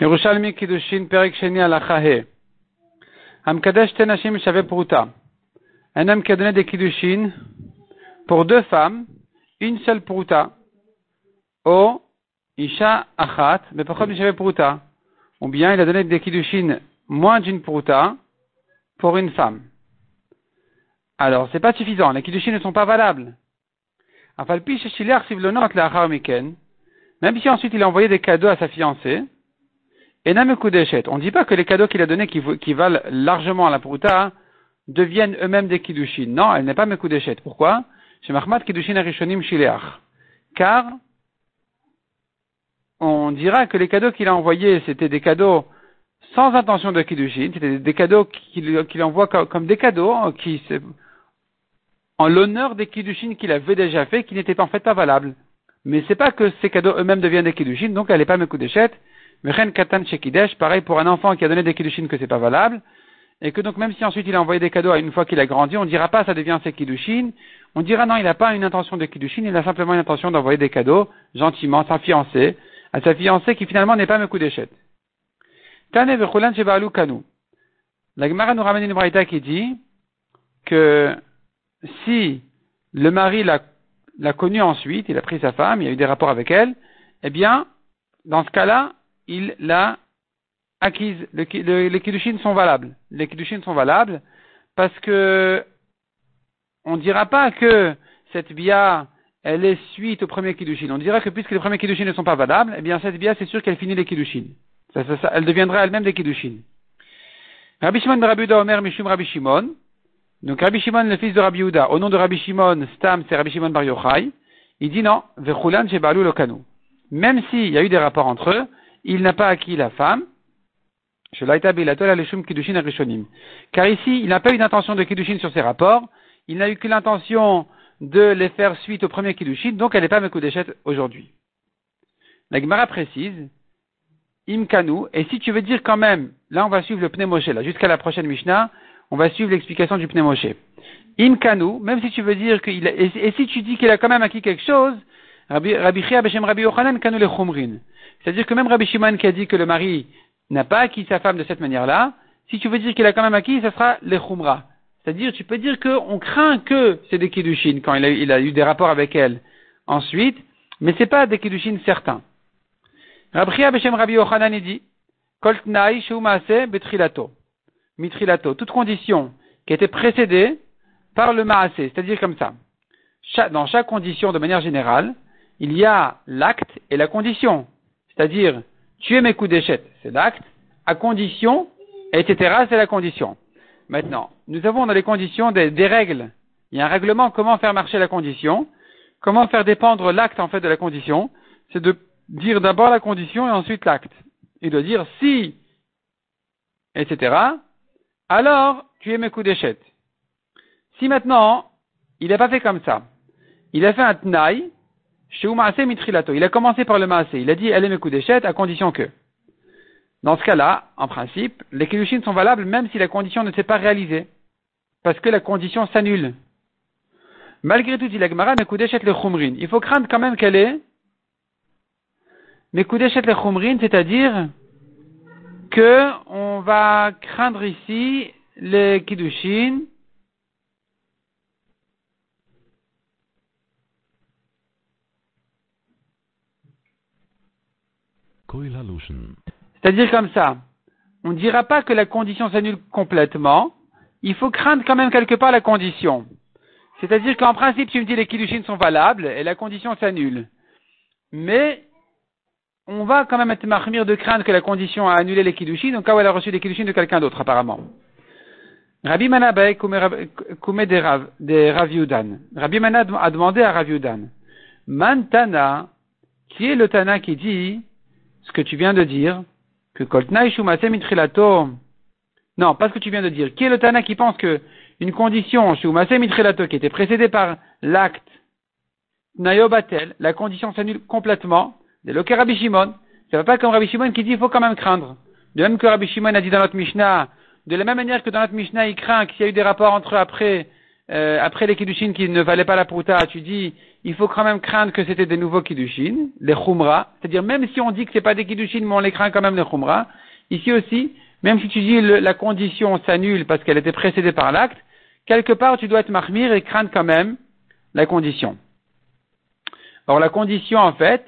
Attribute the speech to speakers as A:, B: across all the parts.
A: Yerushalmi Kiddushin Perek Sheni Alachahe. Hamkadesh Tenashim Shave Pruta. Un homme qui a donné des Kiddushin pour deux femmes, une seule Pruta. O Isha Achat, mais pourquoi Shave Pruta? Ou bien il a donné des Kiddushin moins d'une Pruta pour une femme. Alors, c'est pas suffisant. Les Kiddushin ne sont pas valables. Même si ensuite il a envoyé des cadeaux à sa fiancée, et On ne dit pas que les cadeaux qu'il a donnés qui, valent largement à la Pruta deviennent eux-mêmes des Kiddushin. Non, elle n'est pas Mekudeshet. Pourquoi? Chez Mahmad Kiddushin Arishonim Shileach. Car, on dira que les cadeaux qu'il a envoyés, c'était des cadeaux sans intention de Kiddushin, c'était des cadeaux qu'il envoie comme, des cadeaux qui, en l'honneur des Kiddushin qu'il avait déjà fait, qui n'étaient en fait pas valables. Mais c'est pas que ces cadeaux eux-mêmes deviennent des Kiddushin, donc elle n'est pas Mekudeshet. Mechen Katan Shekidesh, pareil pour un enfant qui a donné des Kiddushin que c'est pas valable, et que donc même si ensuite il a envoyé des cadeaux à une fois qu'il a grandi, on dira pas ça devient ses Kiddushin, on dira non, il n'a pas une intention de Kiddushin, il a simplement une intention d'envoyer des cadeaux, gentiment, à sa fiancée, à sa fiancée qui finalement n'est pas Mekudeshet. Tane Vechulan Shebalu Kanu. La Gemara nous ramène une braïta qui dit que si le mari l'a connu ensuite, il a pris sa femme, il a eu des rapports avec elle, eh bien, dans ce cas-là, il l'a acquise. les kiddushin sont valables. Les kiddushin sont valables parce que on ne dira pas que cette bia, elle est suite au premier kiddushin. On dira que puisque les premiers kiddushin ne sont pas valables, eh bien cette bia, c'est sûr qu'elle finit les kiddushin. elle deviendra elle-même des kiddushin. Rabbi Shimon de Rabbi Omer Mishum Rabbi Shimon. Donc Rabbi Shimon, le fils de Rabbi Uda, au nom de Rabbi Shimon, Stam, c'est Rabbi Shimon Bar Yochai. Il dit non, Vechulan Shebalu Lokanu. Même s'il y a eu des rapports entre eux, il n'a pas acquis la femme. Car ici, il n'a pas eu d'intention de Kiddushin sur ses rapports, il n'a eu que l'intention de les faire suite au premier Kiddushin, donc elle n'est pas Mekudeshet aujourd'hui. La Gemara précise, Imkanu, et si tu veux dire quand même, là on va suivre le Pneumoshe, là, jusqu'à la prochaine Mishnah, on va suivre l'explication du Pneumoshe. Imkanu, même si tu veux dire qu'il et, si tu dis qu'il a quand même acquis quelque chose, Rabbi, Rabbi Rabbi Yochanan Kanu le Chumrin. C'est-à-dire que même Rabbi Shimon qui a dit que le mari n'a pas acquis sa femme de cette manière-là, si tu veux dire qu'il a quand même acquis, ce sera les chumra. C'est-à-dire, tu peux dire qu'on craint que c'est des kiddushin quand il a, eu des rapports avec elle ensuite, mais c'est pas des kiddushin certains. Rabbi Beshem Rabbi Yochanan dit, Koltnai shumase betrilato. Mitrilato. Toute condition qui été précédée par le maasé. C'est-à-dire comme ça. dans chaque condition, de manière générale, il y a l'acte et la condition. C'est-à-dire, tu es mes coups d'échette, c'est l'acte, à condition, etc., c'est la condition. Maintenant, nous avons dans les conditions des, règles. Il y a un règlement comment faire marcher la condition, comment faire dépendre l'acte en fait de la condition. C'est de dire d'abord la condition et ensuite l'acte. Et de dire si, etc., alors tu es mes coups d'échette. Si maintenant, il n'a pas fait comme ça, il a fait un il a commencé par le maasé. Il a dit, elle est mes à condition que. Dans ce cas-là, en principe, les kiddushin sont valables même si la condition ne s'est pas réalisée. Parce que la condition s'annule. Malgré tout, dit la Gemara, Mekudeshet le chumrin. Il faut craindre quand même qu'elle est Mekudeshet le chumrin, c'est-à-dire que on va craindre ici les kiddushin C'est-à-dire comme ça. On ne dira pas que la condition s'annule complètement. Il faut craindre quand même quelque part la condition. C'est-à-dire qu'en principe, tu me dis les kiddushin sont valables et la condition s'annule. Mais on va quand même être marmire de craindre que la condition a annulé les kiddushin, donc quand elle a reçu les kiddushin de quelqu'un d'autre apparemment. Rabbi Manabe kume de Raviudan. Rabbi Mana a demandé à Raviudan, Mantana, qui est le Tana qui dit ce que tu viens de dire, que Koltnai Shumase Mitrilato, non, pas ce que tu viens de dire. Qui est le Tana qui pense que une condition Shumase Mitrilato qui était précédée par l'acte Nayobatel, la condition s'annule complètement, de le Rabbi Shimon, ça va pas comme Rabbi Shimon qui dit il faut quand même craindre. De même que Rabbi Shimon a dit dans notre Mishnah, de la même manière que dans notre Mishnah il craint qu'il y a eu des rapports entre après euh, après les kiddushin qui ne valaient pas la prouta, tu dis, il faut quand même craindre que c'était des nouveaux kiddushin, les chumra. C'est-à-dire, même si on dit que c'est pas des kiddushin, mais on les craint quand même les chumra. Ici aussi, même si tu dis la condition s'annule parce qu'elle était précédée par l'acte, quelque part tu dois être mahmir et craindre quand même la condition. Or, la condition, en fait,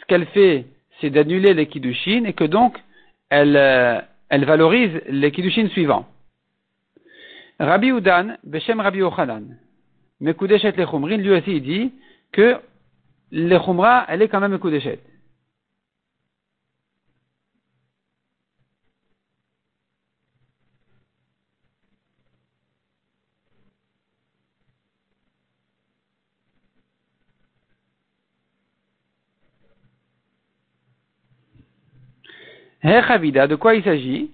A: ce qu'elle fait, c'est d'annuler les kiddushin et que donc, elle, euh, valorise les kiddushin suivants. Rabbi Udan, Beshem Rabbi Ochanan, Mekudeshet le Chumrin, lui aussi il dit que le Chumra, elle est quand même Mekudeshet. de quoi il s'agit?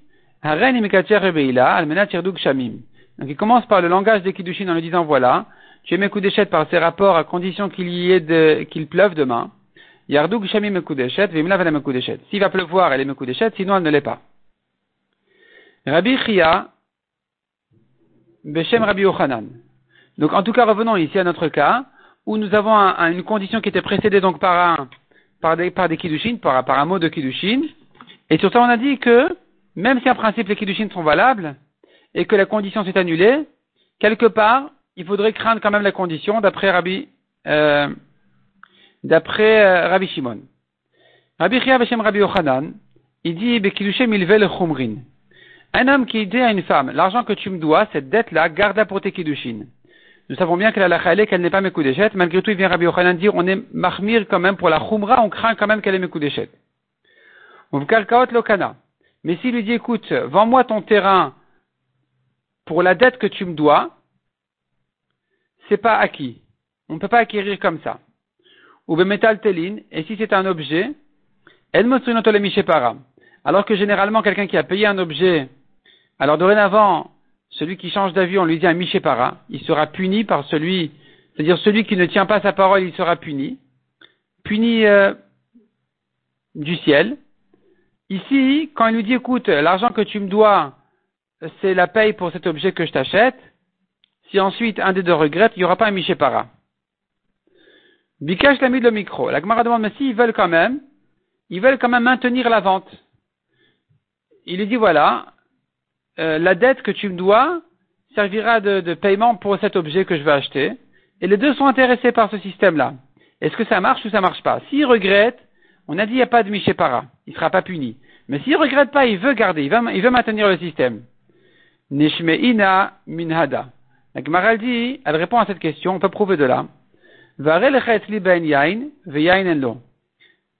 A: Donc il commence par le langage des Kiddushin en lui disant voilà, tu es Mekudeshet par ses rapports à condition qu'il y ait de, qu'il pleuve demain. Yarduk Shamim Mekudeshet, Vimla Vela Mekudeshet. S'il va pleuvoir, elle est Mekudeshet, sinon elle ne l'est pas. Rabbi Chia, Beshem Rabbi Yochanan. Donc en tout cas, revenons ici à notre cas, où nous avons une condition qui était précédée donc par un, par des, par des Kiddushin, par, par un mot de Kiddushin, et sur ça, on a dit que, même si en principe les Kiddushin sont valables, et que la condition s'est annulée, quelque part, il faudrait craindre quand même la condition d'après Rabbi, euh, d'après euh, Rabbi Shimon. Rabbi Chia Beshem Rabbi Yochanan, il dit, Bekidushem le chumrin. Un homme qui dit à une femme, l'argent que tu me dois, cette dette-là, garde-la pour tes Kiddushin. Nous savons bien qu'elle a la qu'elle n'est pas Mekudeshet. Malgré tout, il vient Rabbi Yochanan dire, on est mahmir quand même pour la chumra, on craint quand même qu'elle est Mekudeshet. Mais s'il lui dit, écoute, vends-moi ton terrain pour la dette que tu me dois, c'est pas acquis. On ne peut pas acquérir comme ça. Ou metal telin, et si c'est un objet, alors que généralement quelqu'un qui a payé un objet, alors dorénavant, celui qui change d'avis, on lui dit un michepara, il sera puni par celui, c'est-à-dire celui qui ne tient pas sa parole, il sera puni, puni euh, du ciel, Ici, quand il nous dit, écoute, l'argent que tu me dois, c'est la paye pour cet objet que je t'achète, si ensuite un des deux regrette, il n'y aura pas un Michépara. Bikash l'a mis le micro. La Gemara demande, mais s'ils veulent quand même, ils veulent quand même maintenir la vente. Il lui dit, voilà, euh, la dette que tu me dois servira de, paiement pour cet objet que je veux acheter. Et les deux sont intéressés par ce système-là. Est-ce que ça marche ou ça marche pas? S'ils regrettent, on a dit il n'y a pas de Michépara. Il ne sera pas puni. Mais s'il ne regrette pas, il veut garder, il veut, maintenir le système. Nishme'ina minhada. La Gemara dit, elle répond à cette question, on peut prouver de là. Ben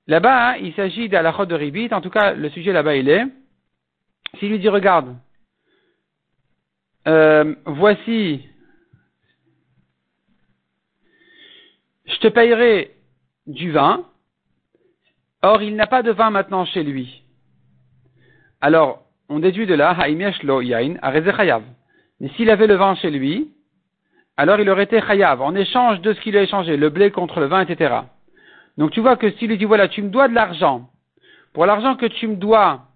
A: là-bas, il s'agit d'Alachot de Ribit, en tout cas, le sujet là-bas, il est, s'il lui dit, regarde, euh, voici, je te payerai du vin, Or, il n'a pas de vin maintenant chez lui. Alors, on déduit de là, lo yain. Mais s'il avait le vin chez lui, alors il aurait été chayav, en échange de ce qu'il a échangé, le blé contre le vin, etc. Donc tu vois que s'il lui dit, voilà, tu me dois de l'argent, pour l'argent que tu me dois,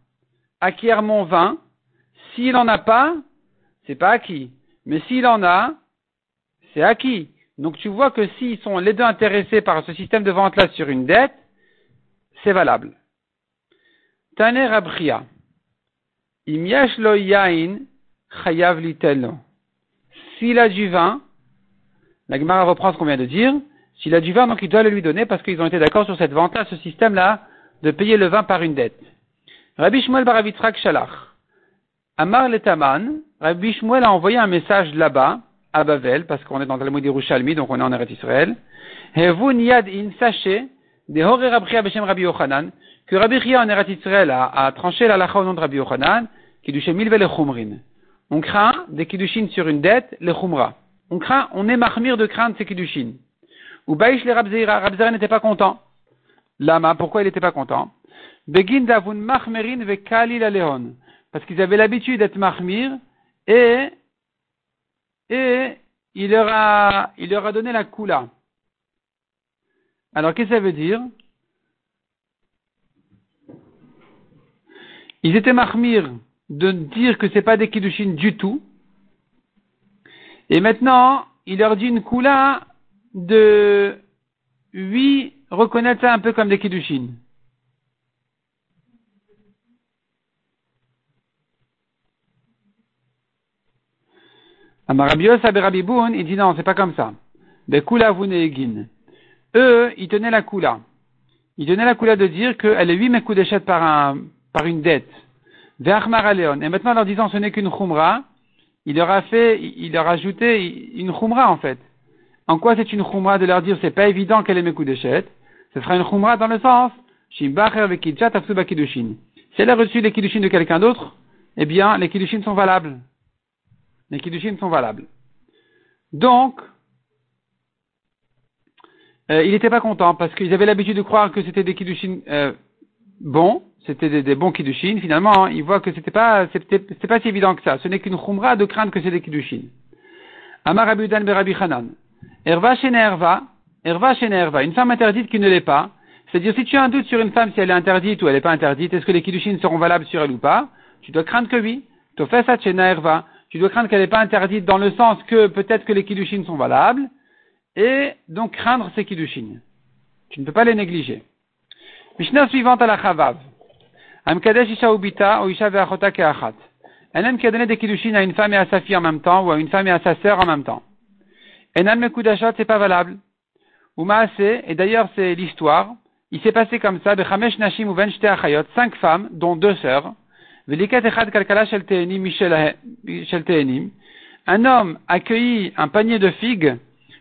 A: acquiert mon vin, s'il n'en a pas, c'est pas acquis. Mais s'il en a, c'est acquis. Donc tu vois que s'ils sont les deux intéressés par ce système de vente-là sur une dette, c'est valable. Taner Abria. Lo yain chayav. S'il a du vin, la Gemara reprend ce qu'on vient de dire. S'il a du vin, donc il doit le lui donner parce qu'ils ont été d'accord sur cette vente-là, ce système-là, de payer le vin par une dette. Rabbi Shmuel Baravitzrak Shalach. Amar Letaman, Rabbi Shmuel a envoyé un message là-bas, à Bavel, parce qu'on est dans le Talmud Yerushalmi, donc on est en Eretz Israël. vous niyad in, sachez des Rabbi Beshem Rabbi Yochanan, que Rabbi Chia en Eretz Israël a, a tranché la lacha au nom de Rabbi Yochanan, Le. On craint des Kiddushin sur une dette, les Chumra. On craint, on est marmire de crainte ces Kiddushin. Ou Baïch les Rabzeira, Rabzeira n'était pas content. Lama, pourquoi il n'était pas content? Begin davun machmerin ve kalil aleon. Parce qu'ils avaient l'habitude d'être mahmir, et, il leur a, donné la kula. Alors, qu'est-ce que ça veut dire? Ils étaient marmir de dire que ce n'est pas des kiddushin du tout. Et maintenant, il leur dit une coula de huit, reconnaître ça un peu comme des kiddushin. Amarabios Aberabiboun, il dit non, c'est pas comme ça. Des kula vuneegin. Eux, ils tenaient la kula. Ils tenaient la kula de dire qu'elle est huit d'échette par un, par une dette. Et maintenant, en leur disant ce n'est qu'une khumra, il leur a fait, il leur a ajouté une khumra en fait. En quoi c'est une khumra de leur dire c'est pas évident qu'elle est Mekudeshet Ce sera une khumra dans le sens, Si elle a reçu les kiddushin de quelqu'un d'autre, eh bien, les kiddushin sont valables. Les kiddushin sont valables. Donc, euh, il n'était pas content parce qu'ils avaient l'habitude de croire que c'était des kiddushin euh, bons, c'était des, bons kiddushin. Finalement, hein, ils voient que c'était pas, c'était, pas si évident que ça. Ce n'est qu'une khumra de craindre que c'est des kiddushin. Amar Abudan Berabi Hanan. Erva Erva, Erva Erva, une femme interdite qui ne l'est pas. C'est-à-dire, si tu as un doute sur une femme, si elle est interdite ou elle n'est pas interdite, est-ce que les kiddushin seront valables sur elle ou pas Tu dois craindre que oui. Tofesa Erva. Tu dois craindre qu'elle n'est pas interdite dans le sens que peut-être que les kiddushin sont valables. Et donc craindre ces kiddushin. Tu ne peux pas les négliger. Mishnah suivante à la Chavav. Amkadesh Isha Ubita ou Isha Ve'achota Ke'achat. Un homme qui a donné des kiddushin à une femme et à sa fille en même temps ou à une femme et à sa sœur en même temps. Enan Mekudashot, c'est pas valable. Ou et d'ailleurs c'est l'histoire, il s'est passé comme ça, Bechamesh Nashim ou Achayot, cinq femmes, dont deux sœurs, Velikat Echad Kalkala Shel un homme accueillit un panier de figues,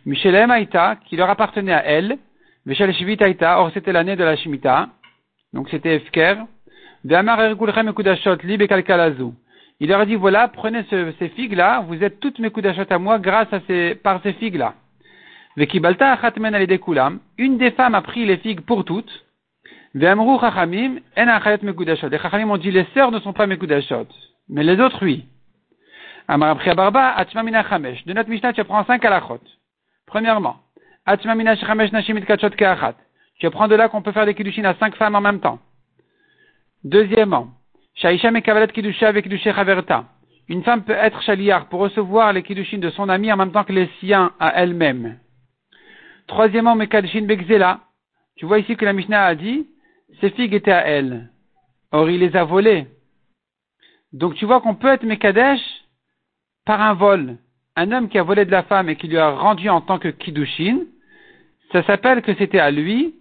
A: Michel Aïta, qui leur appartenait à elle, Michel Shivit Aïta, or c'était l'année de la Shemitah, donc c'était Efker, Il leur a dit, voilà, prenez ces figues-là, vous êtes toutes mes coups à moi grâce à ces, par ces figues-là. Une des femmes a pris les figues pour toutes. Les chachamim ont dit, les sœurs ne sont pas mes mais les autres, oui. De notre Mishnah, tu prends cinq alachot. Premièrement, tu apprends de là qu'on peut faire des kiddushin à cinq femmes en même temps. Deuxièmement, une femme peut être chaliar pour recevoir les kiddushin de son ami en même temps que les siens à elle-même. Troisièmement, Mekadishin Begzela. Tu vois ici que la Mishnah a dit, ces figues étaient à elle. Or, il les a volées. Donc, tu vois qu'on peut être Mekadesh par un vol. Un homme qui a volé de la femme et qui lui a rendu en tant que Kiddushin, ça s'appelle que c'était à lui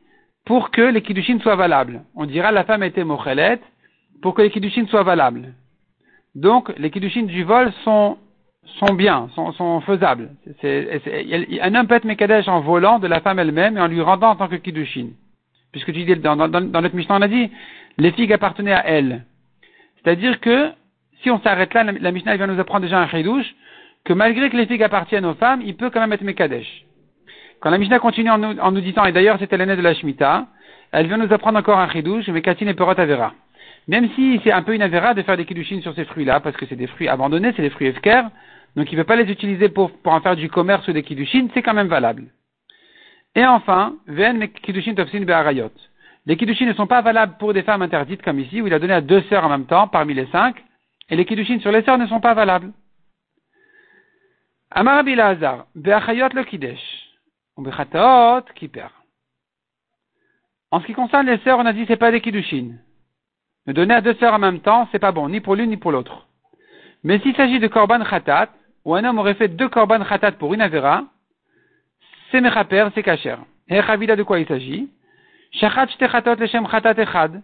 A: pour que les Kiddushin soient valables. On dira la femme était Mochelet, pour que les kiddushin soient valables. Donc, les kiddushin du vol sont, sont bien, sont, sont faisables. un homme peut être mekadesh en volant de la femme elle-même et en lui rendant en tant que kiddushin. Puisque tu dis, dans, dans, dans notre Mishnah, on a dit, les figues appartenaient à elle. C'est-à-dire que, si on s'arrête là, la, Mishnah vient nous apprendre déjà un chidouche, que malgré que les figues appartiennent aux femmes, il peut quand même être mekadesh. Quand la Mishnah continue en nous, en nous disant, et d'ailleurs c'était l'année de la Shemitah, elle vient nous apprendre encore un chidouche, mais Katine et Perot Avera. Même si c'est un peu une de faire des kiddushin sur ces fruits-là, parce que c'est des fruits abandonnés, c'est des fruits efker, donc il ne veut pas les utiliser pour, pour en faire du commerce ou des kiddushin, c'est quand même valable. Et enfin, ven kiddushin tofsin be'arayot. Les kiddushin ne sont pas valables pour des femmes interdites comme ici, où il a donné à deux sœurs en même temps, parmi les cinq, et les kiddushin sur les sœurs ne sont pas valables. Amar Hazar, be'achayot le kiddush, be'chataot kiper. En ce qui concerne les sœurs, on a dit c'est pas des kiddushin. Me donner à deux sœurs en même temps, c'est pas bon, ni pour l'une ni pour l'autre. Mais s'il s'agit de korban khatat, où un homme aurait fait deux korban khatat pour une avera, c'est mechaper, c'est kacher. Et Ravida de quoi il s'agit? Shachat leshem khatat echad.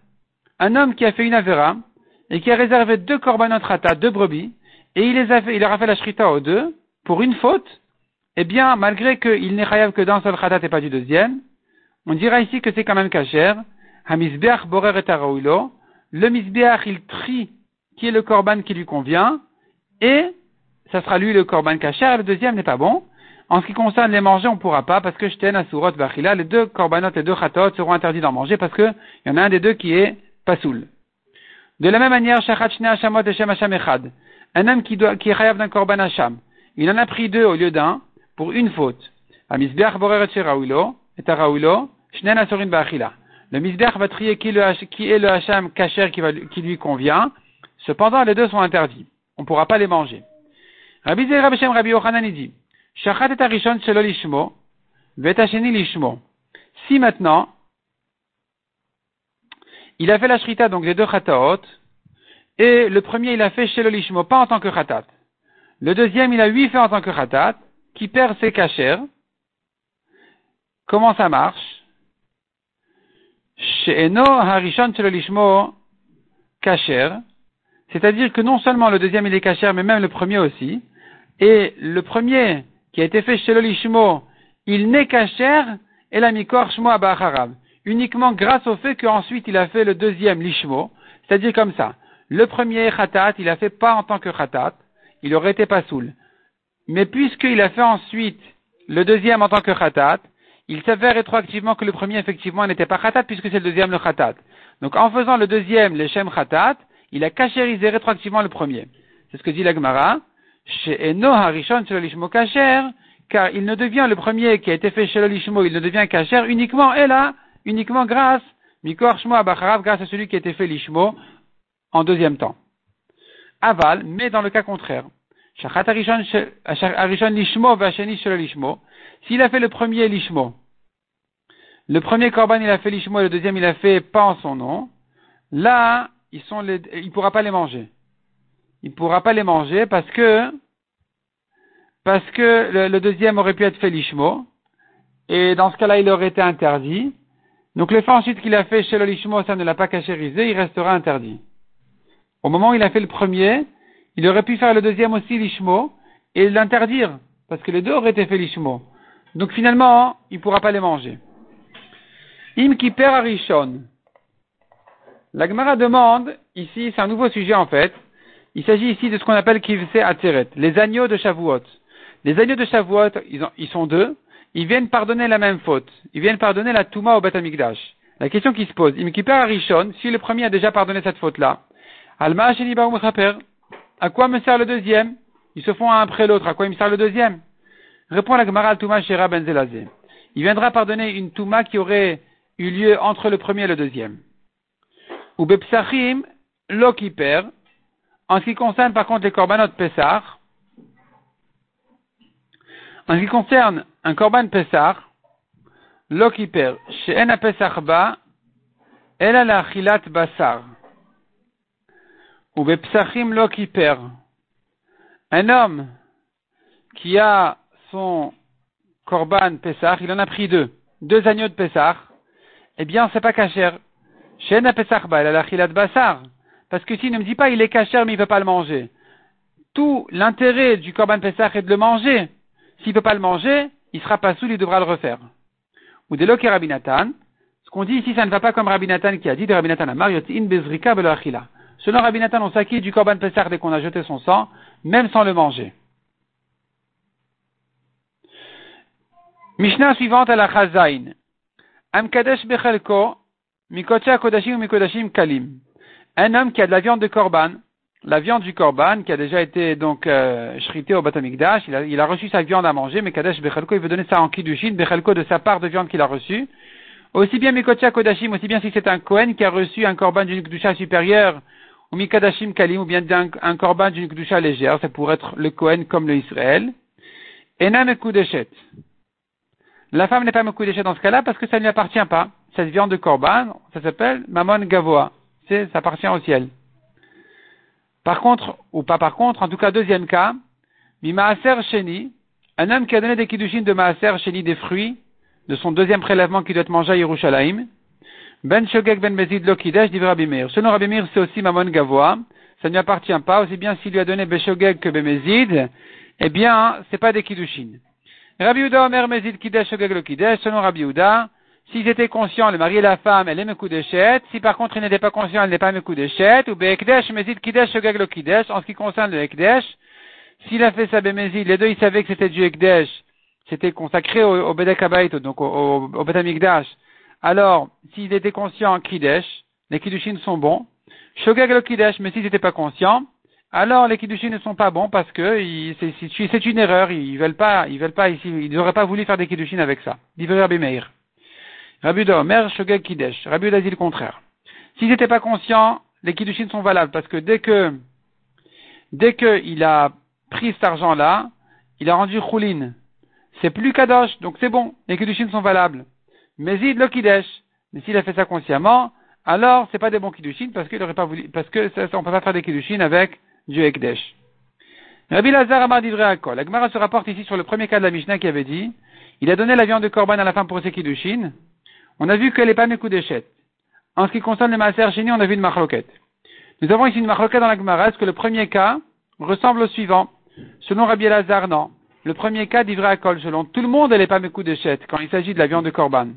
A: Un homme qui a fait une avera, et qui a réservé deux korbanot khatat, deux brebis, et il les a fait, il leur a fait la shrita aux deux, pour une faute, eh bien, malgré qu'il n'est chayav que d'un seul khatat et pas du deuxième, on dira ici que c'est quand même kacher. Hamisbeach borer et le misbéach, il trie qui est le korban qui lui convient, et ça sera lui le korban kacher, le deuxième n'est pas bon. En ce qui concerne les manger, on pourra pas, parce que shten asurot bachila, les deux korbanot, les deux chatot seront interdits d'en manger, parce qu'il y en a un des deux qui est pasoul. De la même manière. Un homme qui, doit, qui est chayav d'un korban hasham, il en a pris deux au lieu d'un, pour une faute. Le misbech va trier qui, est le hacham kacher qui, lui convient. Cependant, les deux sont interdits. On ne pourra pas les manger. Rabbi Zera Beshem Rabbi Yochanan dit, Shachat et Arishon Shelo Lishmo, Lishmo. Si maintenant, il a fait la shrita, donc les deux chataot, et le premier il a fait Shelo Lishmo, pas en tant que chatat. Le deuxième il a huit fait en tant que chatat, qui perd ses cachers. Comment ça marche? She'eno Harishon Lishmo, kacher. C'est-à-dire que non seulement le deuxième il est kacher, mais même le premier aussi. Et le premier qui a été fait chez le Lishmo, il n'est kacher, et la mikor shmo abacharab. Uniquement grâce au fait qu'ensuite il a fait le deuxième lishmo, c'est-à-dire comme ça. Le premier khatat, il a fait pas en tant que khatat, il aurait été pas soul. Mais puisqu'il a fait ensuite le deuxième en tant que khatat, il s'avère rétroactivement que le premier effectivement n'était pas khatat puisque c'est le deuxième le khatat. Donc en faisant le deuxième, le shem khatat, il a cachérisé rétroactivement le premier. C'est ce que dit l'Agmara chez Eno Harishon chez l'Ishmo Kacher, car il ne devient le premier qui a été fait chez l'Ishmo, il ne devient Kacher uniquement, et là, uniquement grâce, Mikor Shmo Abacharav, grâce à celui qui a été fait l'Ishmo en deuxième temps. Aval, mais dans le cas contraire. S'il a fait le premier l'Ishmo, le premier Korban il a fait l'Ishmo et le deuxième il a fait pas en son nom, là, ils il pourra pas les manger il ne pourra pas les manger parce que parce que le, deuxième aurait pu être fait lishmo, et dans ce cas-là, il aurait été interdit. Donc le fait ensuite qu'il a fait chez lishmo, ça ne l'a pas cachérisé, il restera interdit. Au moment où il a fait le premier, il aurait pu faire le deuxième aussi lishmo, et l'interdire, parce que les deux auraient été fait lishmo. Donc finalement, il ne pourra pas les manger. Im arishon. La Gemara demande, ici, c'est un nouveau sujet en fait, il s'agit ici de ce qu'on appelle Kivse Ateret, les agneaux de Shavuot. Les agneaux de Shavuot, ils, sont deux, ils viennent pardonner la même faute. Ils viennent pardonner la Touma au Batamikdash. La question qui se pose, Imkiper Arishon, si le premier a déjà pardonné cette faute-là, Alma à quoi me sert le deuxième? Ils se font un après l'autre, à quoi il me sert le deuxième? Répond la Gemara Touma Shera Ben Il viendra pardonner une Touma qui aurait eu lieu entre le premier et le deuxième. Ou Bepsachim, Lokiper, en ce qui concerne par contre les korbanot Pessar, en ce qui concerne un korban Pessar, l'okiper, chez Ena Pesach ba, elle a basar. Ou bepsachim l'okiper. Un homme qui a son korban Pessar, il en a pris deux, deux agneaux de Pessar, eh bien, c'est pas. Chez Ena Pesach ba, elle a basar. Parce que s'il ne me dit pas il est caché mais il peut pas le manger, tout l'intérêt du Korban Pessah est de le manger. S'il peut pas le manger, il sera pas saoul, il devra le refaire. Ou de et Rabinatan, ce qu'on dit ici, ça ne va pas comme Rabinatan qui a dit de Rabinatan à Mariot in bezrika achila. Selon Rabinatan, on s'acquitte du Korban Pessah dès qu'on a jeté son sang, même sans le manger. Mishnah suivante à la Chazain. Amkadesh bechelko, mikocha kodashim mikodashim kalim un homme qui a de la viande de korban, la viande du korban qui a déjà été donc euh, au Batamikdash, il a, il a reçu sa viande à manger, mais Kadesh Bechelko, il veut donner ça en Kiddushin, Bechelko de sa part de viande qu'il a reçue. Aussi bien Mikotia Kodashim, aussi bien si c'est un Kohen qui a reçu un korban d'une Kdusha supérieure, ou Mikadashim Kalim, ou bien un, un korban d'une Kdusha légère, ça pourrait être le Kohen comme le Israël. Ena Mekudeshet. La femme n'est pas Mekudeshet dans ce cas-là parce que ça ne lui appartient pas. Cette viande de korban, ça s'appelle Mamon Gavoa ça appartient au ciel. Par contre, ou pas par contre, en tout cas, deuxième cas, Maaser Sheni, un homme qui a donné des kiddushin de Maaser Sheni des fruits, de son deuxième prélèvement qui doit être mangé à Yerushalayim, Ben Shogek Ben Mezid Lokidesh dit Rabbi Meir. Selon Rabbi Meir, c'est aussi Mamon Gavoa, ça ne lui appartient pas, aussi bien s'il lui a donné Beshogeg que Bemezid, eh bien, c'est pas des kiddushin. Rabbi Uda Omer Mezid Kidesh Shogeg Lokidesh, selon Rabbi Uda, S'ils étaient conscients, le mari et la femme, elle est Mekudeshet. Si par contre ils n'étaient pas conscients, elle n'est pas Mekudeshet. Ou Beekdesh, Mezid Kidesh, Shogeg le Kidesh. En ce qui concerne le Ekdesh, s'il a fait sa Bemezid, les deux ils savaient que c'était du Ekdesh. C'était consacré au, au donc au, au, au. Alors, s'ils étaient conscients, Kidesh, les Kiddushin sont bons. Shogeg le Kidesh, mais s'ils n'étaient pas conscients, alors les Kiddushin ne sont pas bons parce que c'est une erreur. Ils veulent pas, veulent pas ils n'auraient pas voulu faire des Kiddushin avec ça. Divers Meir. Rabbi Shogeg Kidesh. Rabbi a dit le contraire. S'ils n'étaient pas conscients, les Kiddushin sont valables parce que dès que, dès qu'il a pris cet argent-là, il a rendu choulin. C'est plus kadosh, donc c'est bon, les kiddushin sont valables. Mais il le kiddush. Mais s'il a fait ça consciemment, alors c'est pas des bons kiddushin parce qu'il aurait pas voulu, parce que ça, on peut pas faire des kiddushin avec du ekdesh. Rabbi Lazar Amar Divrei Akol. La Gemara se rapporte ici sur le premier cas de la Mishnah qui avait dit, il a donné la viande de korban à la fin pour ses kiddushin. On a vu qu'elle n'est pas mes coups d'échette. En ce qui concerne les maaser chéni, on a vu une marloquette. Nous avons ici une marloquette dans la Gemara. Est-ce que le premier cas ressemble au suivant? Selon Rabbi Lazar, non. Le premier cas d'Ivra Akol, selon tout le monde, elle n'est pas mes coups d'échette quand il s'agit de la viande de korban.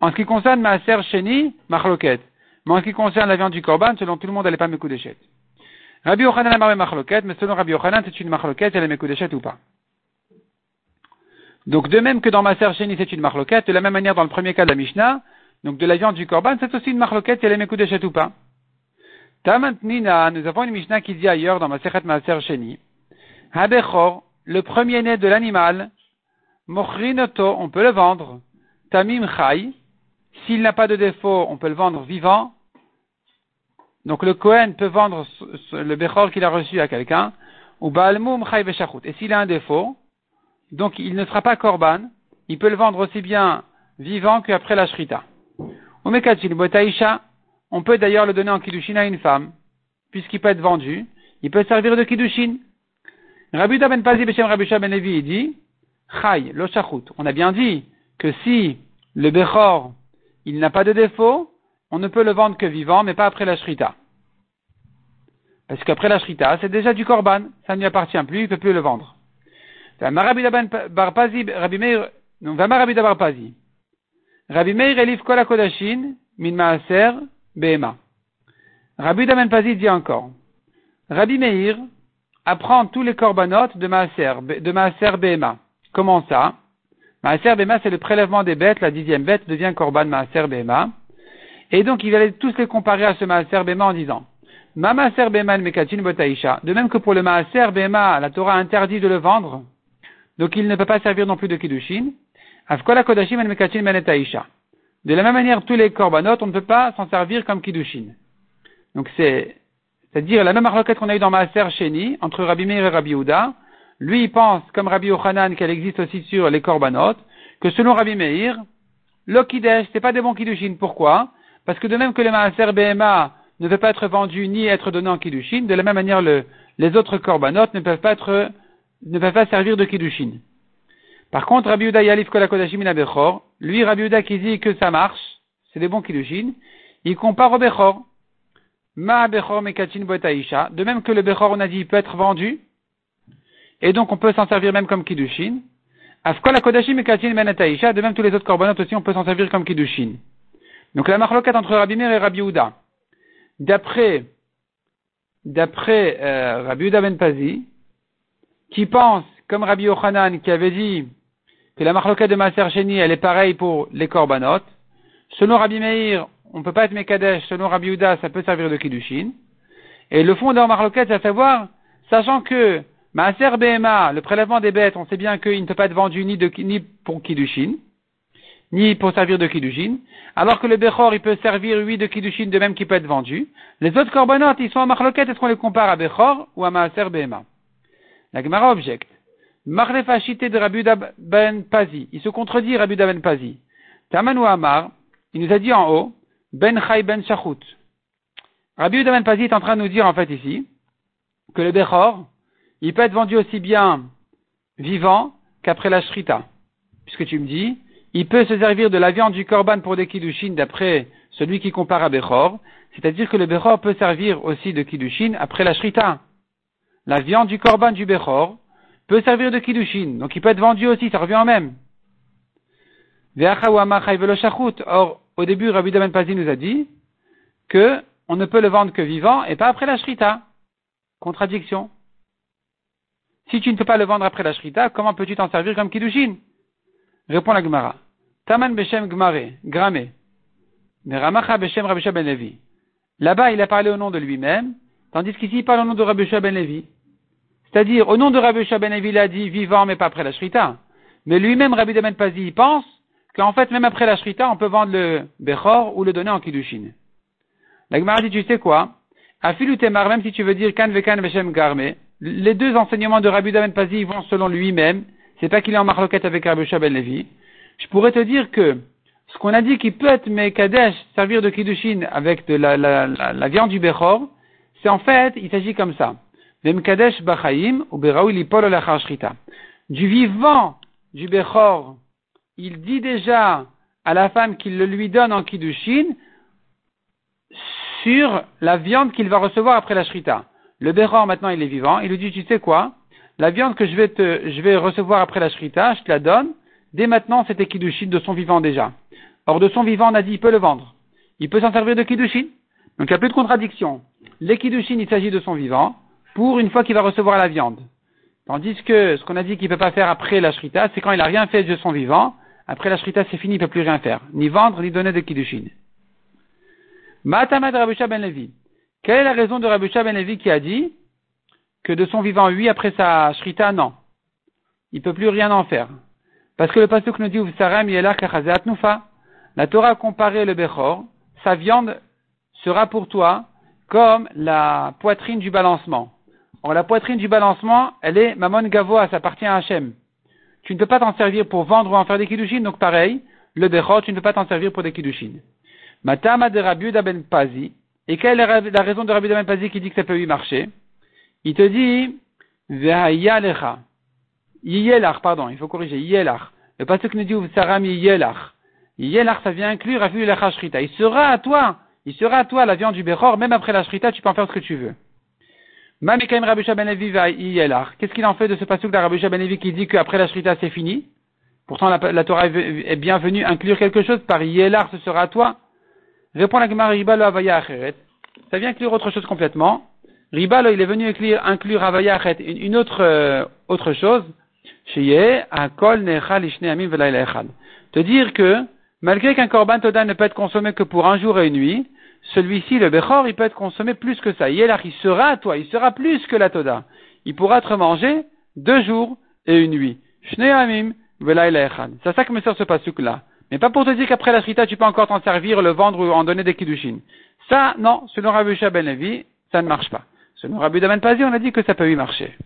A: En ce qui concerne maaser chéni, marloquette. Mais en ce qui concerne la viande du korban, selon tout le monde, elle n'est pas mes coups d'échette. Rabbi Yochanan a marre marloquette, mais selon Rabbi Yochanan, c'est une marloquette, elle est mes coups d'échette ou pas. Donc de même que dans ma Chéni, c'est une marloquette, de la même manière dans le premier cas de la Mishnah, donc de la viande du Korban, c'est aussi une marloquette, elle est mes coups ou pas. Tamantnina, nous avons une Mishnah qui dit ailleurs dans ma Sechet Maaser Sheni, Habechor, le premier-né de l'animal, Mochrinoto, on peut le vendre, Tamim Chai, s'il n'a pas de défaut, on peut le vendre vivant. Donc le Kohen peut vendre le Bechor qu'il a reçu à quelqu'un, ou Baalmum Chai Veshachut. Et s'il a un défaut, donc il ne sera pas korban, il peut le vendre aussi bien vivant qu'après la shrita. On peut d'ailleurs le donner en kiddushin à une femme, puisqu'il peut être vendu, il peut servir de kiddushin. Rabbi ben Pazi Beshem Rabbi ben dit, Chai, lo On a bien dit que si le Bechor, il n'a pas de défaut, on ne peut le vendre que vivant, mais pas après la shrita. Parce qu'après la shrita, c'est déjà du korban, ça ne lui appartient plus, il ne peut plus le vendre. Rabbi Rabbi Meir, Rabbi Barpazi. Rabbi Meir elif kol kodashin min maaser be'ema. Rabbi Daben Pazi dit encore. Rabbi Meir apprend tous les korbanot de maaser, de maaser be'ema. Comment ça? Maaser be'ema, c'est le prélèvement des bêtes, la dixième bête devient korban maaser be'ema. Et donc, il allait tous les comparer à ce maaser be'ema en disant, Ma maaser be'ema mekatin botaisha. De même que pour le maaser be'ema, la Torah interdit de le vendre, donc il ne peut pas servir non plus de kiddushin. De la même manière, tous les korbanot, on ne peut pas s'en servir comme kiddushin. Donc c'est, c'est-à-dire la même requête qu'on a eu dans Maaser Sheni, entre Rabbi Meir et Rabbi Yehuda. Lui, il pense, comme Rabbi Yochanan, qu'elle existe aussi sur les korbanot, que selon Rabbi Meir, le kiddush, c'est pas des bons kiddushin. Pourquoi? Parce que de même que le Maaser BMA ne peut pas être vendu ni être donné en kiddushin, de la même manière, les autres korbanot ne peuvent pas être ne va pas servir de Kiddushin. Par contre, Rabbi Uda Yalif Kolakodashim Bechor, lui, Rabbi Uda qui dit que ça marche, c'est des bons Kiddushin, il compare au Bechor. Ma Bechor Mekachin Boetaisha, de même que le Bechor, on a dit, peut être vendu, et donc on peut s'en servir même comme Kiddushin. Afkol Kodashim Mekachin Menetaisha, de même tous les autres korbanot aussi, on peut s'en servir comme Kiddushin. Donc la marloquette entre Rabbi Meir et Rabbi Uda. D'après, d'après euh, Rabbi Uda Ben Pazi, qui pense, comme Rabbi Yochanan, qui avait dit que la marloquette de Maser Sheni, elle est pareille pour les korbanot. Selon Rabbi Meir, on ne peut pas être Mekadesh. Selon Rabbi Uda, ça peut servir de Kiddushin. Et le fond la marloquette, c'est à savoir, sachant que Maaser Behema, le prélèvement des bêtes, on sait bien qu'il ne peut pas être vendu ni, de, pour Kiddushin, ni pour servir de Kiddushin, alors que le Bechor, il peut servir, oui, de Kiddushin, de même qu'il peut être vendu. Les autres korbanot, ils sont en marloquette, est-ce qu'on les compare à Bechor ou à Maaser Behema? La Gemara objecte. Marlefachité de Rabbi Ben Pazi. Il se contredit Rabbi Ben Pazi. Tamanou Amar, il nous a dit en haut, Ben Chai Ben Shachut. Rabbi Ben Pazi est en train de nous dire en fait ici que le Bechor, il peut être vendu aussi bien vivant qu'après la Shrita. Puisque tu me dis, il peut se servir de la viande du Korban pour des Kiddushin d'après celui qui compare à Bechor. C'est-à-dire que le Bechor peut servir aussi de Kiddushin après la Shrita la viande du korban du Bechor peut servir de kiddushin, donc il peut être vendu aussi, ça revient en même. Or, au début, Rabbi Daman Pazi nous a dit que on ne peut le vendre que vivant et pas après la shrita. Contradiction. Si tu ne peux pas le vendre après la shrita, comment peux-tu t'en servir comme kiddushin? Répond la Gemara. Taman beshem gmare, gramé. Meramacha beshem Rabbi Ben Levi. Là-bas, il a parlé au nom de lui-même, tandis qu'ici, il parle au nom de Rabbi Ben Levi. C'est-à-dire, au nom de Rabbi Ben il a dit vivant mais pas après la Shrita. Mais lui-même, Rabbi Ben Pazi, il pense qu'en fait, même après la Shrita, on peut vendre le Bechor ou le donner en Kiddushin. La Gemara dit, tu sais quoi? Afilu temar, même si tu veux dire kan vekan veshem garme, les deux enseignements de Rabbi Ben Pazi vont selon lui-même. C'est pas qu'il est en marloquette avec Rabbi Ben Levi. Je pourrais te dire que ce qu'on a dit qu'il peut être Mekadesh, servir de Kiddushin avec de la, viande du Bechor, c'est en fait, il s'agit comme ça. Mekadesh Bachaim ou Lipol Du vivant du Bechor, il dit déjà à la femme qu'il le lui donne en Kiddushin sur la viande qu'il va recevoir après la Shrita. Le Bechor maintenant il est vivant, il lui dit tu sais quoi, la viande que je vais te, je vais recevoir après la Shrita, je te la donne, dès maintenant c'était Kiddushin de son vivant déjà. Or, de son vivant, on a dit, il peut le vendre. Il peut s'en servir de Kiddushin. Donc, il n'y a plus de contradiction. Les Kiddushin, il s'agit de son vivant, pour une fois qu'il va recevoir la viande. Tandis que ce qu'on a dit qu'il ne peut pas faire après la shrita, c'est quand il n'a rien fait de son vivant. Après la shrita, c'est fini, il ne peut plus rien faire. Ni vendre, ni donner de Kiddushin. Matamad Rabusha Ben Levi. Quelle est la raison de Rabusha Ben Levi qui a dit que de son vivant, oui, après sa shrita, non. Il ne peut plus rien en faire. Parce que le pasuk nous dit. La Torah a comparé le Bechor, sa viande sera pour toi comme la poitrine du balancement. Or, la poitrine du balancement, elle est Mamon Gavoa, ça appartient à Hachem. Tu ne peux pas t'en servir pour vendre ou en faire des kiddushin, donc pareil, le Bechor, tu ne peux pas t'en servir pour des kiddushin. Matama de Ben Pazi, et quelle est la raison de Rabbi Ben Pazi qui dit que ça peut lui marcher? Il te dit, Yelach, pardon, il faut corriger, Yelach. Le pasuk nous dit, Saram Yelach. Yelach, ça vient inclure. Il sera à toi, il sera à toi la viande du Bechor, même après la shrita, tu peux en faire ce que tu veux. Mamikaim Rabusha Benevi Yelach. Qu'est-ce qu'il en fait de ce passage d'Arabusha Benevi qui dit qu'après la shrita c'est fini? Pourtant la, Torah est bienvenue inclure quelque chose par Yelach, ce sera à toi. Répond la Gemara Ribalo Avaya Acheret. Ça vient inclure autre chose complètement. Ribalo, il est venu inclure, inclure Avaya une, autre, euh, autre chose. Te dire que, Malgré qu'un korban toda ne peut être consommé que pour un jour et une nuit, celui-ci, le bechor, il peut être consommé plus que ça. Il sera à toi, il sera plus que la toda. Il pourra être mangé deux jours et une nuit. C'est ça que me sert ce pasuk-là. Mais pas pour te dire qu'après la shrita, tu peux encore t'en servir, le vendre ou en donner des kiddushin. Ça, non, selon Rabbi Ben Levi, ça ne marche pas. Selon Rabbi Daman Pazi, on a dit que ça peut y marcher.